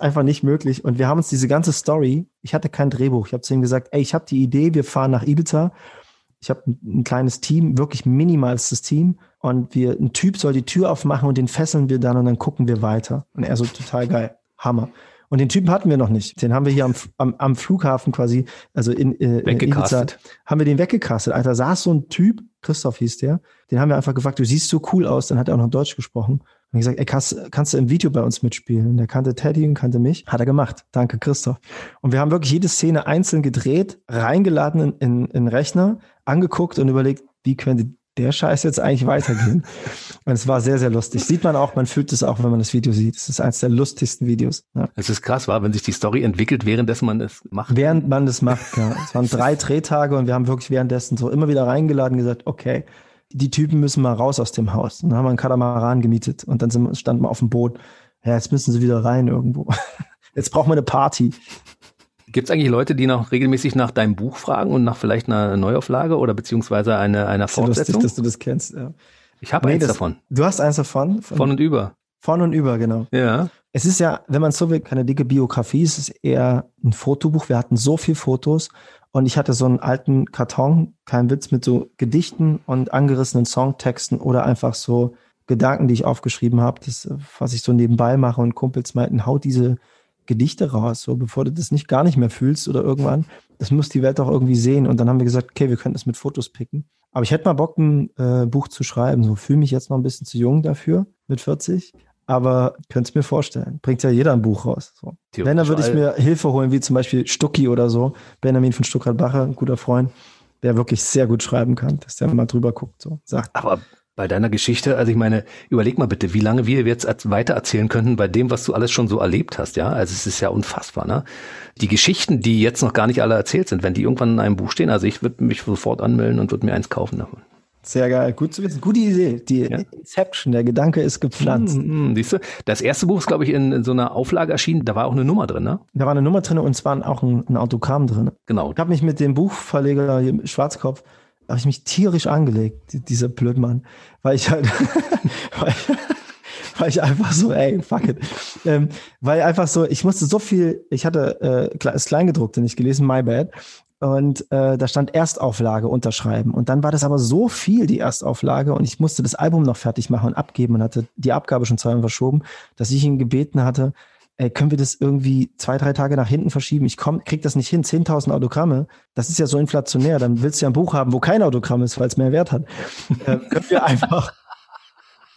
einfach nicht möglich. Und wir haben uns diese ganze Story, ich hatte kein Drehbuch, ich habe zu ihm gesagt, ey, ich habe die Idee, wir fahren nach Ibiza. Ich habe ein, ein, kleines Team, wirklich minimalstes Team. Und wir, ein Typ soll die Tür aufmachen und den fesseln wir dann und dann gucken wir weiter. Und er so total geil. Hammer. Und den Typen hatten wir noch nicht. Den haben wir hier am, am, am Flughafen quasi, also in, äh, in Ibiza, haben wir den weggecastet. Alter, saß so ein Typ, Christoph hieß der, den haben wir einfach gefragt, du siehst so cool aus, dann hat er auch noch Deutsch gesprochen. Und gesagt, ey, kannst, kannst du im Video bei uns mitspielen? Und der kannte Teddy und kannte mich. Hat er gemacht. Danke, Christoph. Und wir haben wirklich jede Szene einzeln gedreht, reingeladen in, in, in Rechner, angeguckt und überlegt, wie könnte der Scheiß jetzt eigentlich weitergehen? [laughs] und es war sehr, sehr lustig. Sieht man auch, man fühlt es auch, wenn man das Video sieht. Es ist eines der lustigsten Videos. Ja. Es ist krass, war, wenn sich die Story entwickelt, währenddessen man es macht. Während man das macht, ja. Es waren [laughs] drei Drehtage und wir haben wirklich währenddessen so immer wieder reingeladen und gesagt, okay, die Typen müssen mal raus aus dem Haus. Und dann haben wir einen Katamaran gemietet und dann sind, standen wir auf dem Boot. Ja, jetzt müssen sie wieder rein irgendwo. [laughs] Jetzt brauchen wir eine Party. Gibt es eigentlich Leute, die noch regelmäßig nach deinem Buch fragen und nach vielleicht einer Neuauflage oder beziehungsweise eine, einer Fortsetzung? Lustig, dass du das kennst. Ja. Ich habe nee, eins das, davon. Du hast eins davon? Von, von, und über. Von und über, genau. Ja. Es ist ja, wenn man so will, keine dicke Biografie, es ist eher ein Fotobuch. Wir hatten so viel Fotos und ich hatte so einen alten Karton, kein Witz, mit so Gedichten und angerissenen Songtexten oder einfach so Gedanken, die ich aufgeschrieben habe, das, was ich so nebenbei mache und Kumpels meinten, haut diese Gedichte raus, so bevor du das nicht gar nicht mehr fühlst oder irgendwann. Das muss die Welt auch irgendwie sehen. Und dann haben wir gesagt, okay, wir können das mit Fotos picken. Aber ich hätte mal Bock, ein äh, Buch zu schreiben. So fühle mich jetzt noch ein bisschen zu jung dafür mit 40. Aber könnte es mir vorstellen. Bringt ja jeder ein Buch raus. So. Wenn, dann würde ich mir Hilfe holen, wie zum Beispiel Stucki oder so. Benjamin von Stuckrad-Bacher, ein guter Freund, der wirklich sehr gut schreiben kann, dass der mal drüber guckt. So. Sagt, aber bei deiner Geschichte, also ich meine, überleg mal bitte, wie lange wir jetzt weiter erzählen könnten bei dem, was du alles schon so erlebt hast, ja? Also es ist ja unfassbar, ne? Die Geschichten, die jetzt noch gar nicht alle erzählt sind, wenn die irgendwann in einem Buch stehen, also ich würde mich sofort anmelden und würde mir eins kaufen davon. Sehr geil, gut zu wissen. Gute Idee. Die ja. Inception, der Gedanke ist gepflanzt. Mm, mm, siehst du, das erste Buch ist, glaube ich, in, in, so einer Auflage erschienen. Da war auch eine Nummer drin, ne? Da war eine Nummer drin und zwar auch ein, ein Autogramm drin. Genau. Ich habe mich mit dem Buchverleger Schwarzkopf habe ich mich tierisch angelegt, dieser Blödmann, weil ich halt, [laughs] weil, weil, ich einfach so, ey, fuck it, ähm, weil einfach so, ich musste so viel, ich hatte äh, das Kleingedruckte nicht gelesen, my bad, und äh, da stand Erstauflage unterschreiben. Und dann war das aber so viel, die Erstauflage, und ich musste das Album noch fertig machen und abgeben und hatte die Abgabe schon zweimal verschoben, dass ich ihn gebeten hatte, ey, können wir das irgendwie zwei, drei Tage nach hinten verschieben? Ich komm, krieg das nicht hin. 10.000 Autogramme, das ist ja so inflationär. Dann willst du ja ein Buch haben, wo kein Autogramm ist, weil es mehr Wert hat. äh, können wir einfach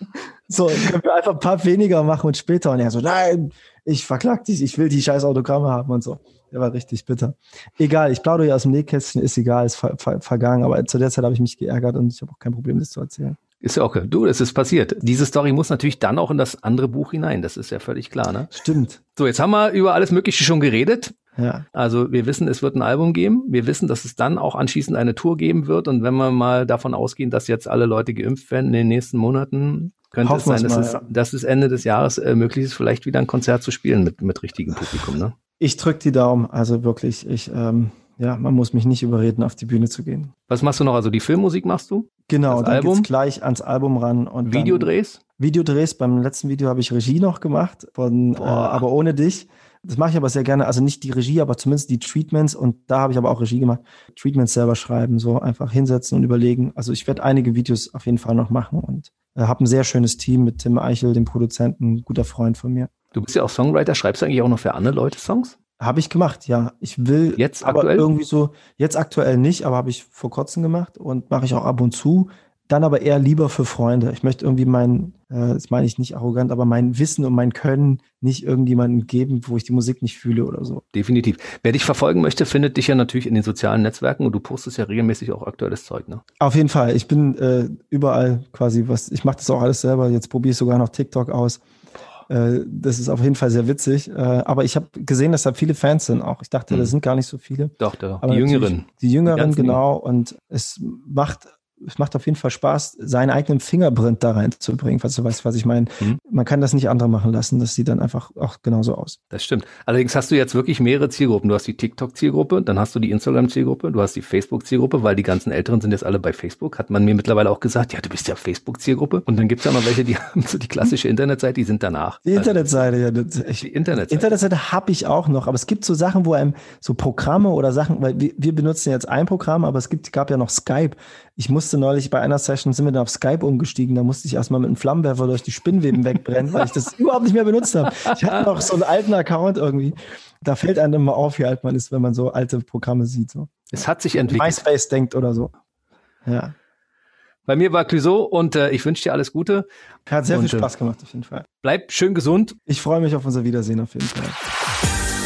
[laughs] So, können wir einfach ein paar weniger machen und später. Und er so, nein, ich verklag dich, ich will die scheiß Autogramme haben und so. Der war richtig bitter. Egal, ich plaudere ja aus dem Nähkästchen, ist egal, ist ver ver vergangen, aber zu der Zeit habe ich mich geärgert und ich habe auch kein Problem, das zu erzählen. Ist ja okay. Du, es ist passiert. Diese Story muss natürlich dann auch in das andere Buch hinein. Das ist ja völlig klar, ne? Stimmt. So, jetzt haben wir über alles Mögliche schon geredet. Ja. Also wir wissen, es wird ein Album geben. Wir wissen, dass es dann auch anschließend eine Tour geben wird. Und wenn wir mal davon ausgehen, dass jetzt alle Leute geimpft werden in den nächsten Monaten, könnte Hoffen es sein, dass, mal, es, ja. dass es Ende des Jahres äh, möglich ist, vielleicht wieder ein Konzert zu spielen mit, mit richtigem Publikum. Ne? Ich drücke die Daumen. Also wirklich, ich ähm, ja, man muss mich nicht überreden, auf die Bühne zu gehen. Was machst du noch? Also die Filmmusik machst du? Genau, das dann Album? geht's gleich ans Album ran. und Videodrehs? Videodrehs. Beim letzten Video habe ich Regie noch gemacht, von, äh, aber ohne dich. Das mache ich aber sehr gerne. Also nicht die Regie, aber zumindest die Treatments. Und da habe ich aber auch Regie gemacht. Treatments selber schreiben, so einfach hinsetzen und überlegen. Also ich werde einige Videos auf jeden Fall noch machen und äh, habe ein sehr schönes Team mit Tim Eichel, dem Produzenten, guter Freund von mir. Du bist ja auch Songwriter. Schreibst du eigentlich auch noch für andere Leute Songs? Habe ich gemacht, ja. Ich will jetzt aber aktuell? irgendwie so, jetzt aktuell nicht, aber habe ich vor kurzem gemacht und mache ich auch ab und zu. Dann aber eher lieber für Freunde. Ich möchte irgendwie mein, äh, das meine ich nicht arrogant, aber mein Wissen und mein Können nicht irgendjemandem geben, wo ich die Musik nicht fühle oder so. Definitiv. Wer dich verfolgen möchte, findet dich ja natürlich in den sozialen Netzwerken und du postest ja regelmäßig auch aktuelles Zeug, ne? Auf jeden Fall. Ich bin äh, überall quasi was, ich mache das auch alles selber. Jetzt probiere ich sogar noch TikTok aus. Äh, das ist auf jeden Fall sehr witzig. Äh, aber ich habe gesehen, dass da viele Fans sind auch. Ich dachte, mhm. das sind gar nicht so viele. Doch, doch. Aber die Jüngeren. Die Jüngeren, genau. Und es macht es macht auf jeden Fall Spaß, seinen eigenen Fingerprint da reinzubringen, falls du weißt, was ich meine. Mhm. Man kann das nicht andere machen lassen, das sieht dann einfach auch genauso aus. Das stimmt. Allerdings hast du jetzt wirklich mehrere Zielgruppen. Du hast die TikTok-Zielgruppe, dann hast du die Instagram-Zielgruppe, du hast die Facebook-Zielgruppe, weil die ganzen Älteren sind jetzt alle bei Facebook. Hat man mir mittlerweile auch gesagt, ja, du bist ja Facebook-Zielgruppe. Und dann gibt's ja noch welche, die [laughs] haben so die klassische Internetseite, die sind danach. Die Internetseite, ja. Das, ich, die Internetseite. Internetseite habe ich auch noch, aber es gibt so Sachen, wo einem so Programme oder Sachen, weil wir, wir benutzen jetzt ein Programm, aber es gibt, gab ja noch Skype. Ich musste neulich bei einer Session, sind wir dann auf Skype umgestiegen, da musste ich erstmal mit einem Flammenwerfer durch die Spinnweben wegbrennen, weil ich das [laughs] überhaupt nicht mehr benutzt habe. Ich hatte noch so einen alten Account irgendwie. Da fällt einem immer auf, wie alt man ist, wenn man so alte Programme sieht. So. Es hat sich entwickelt. MySpace denkt oder so. Ja. Bei mir war Clouseau und äh, ich wünsche dir alles Gute. Hat sehr und, viel Spaß gemacht, auf jeden Fall. Bleib schön gesund. Ich freue mich auf unser Wiedersehen auf jeden Fall.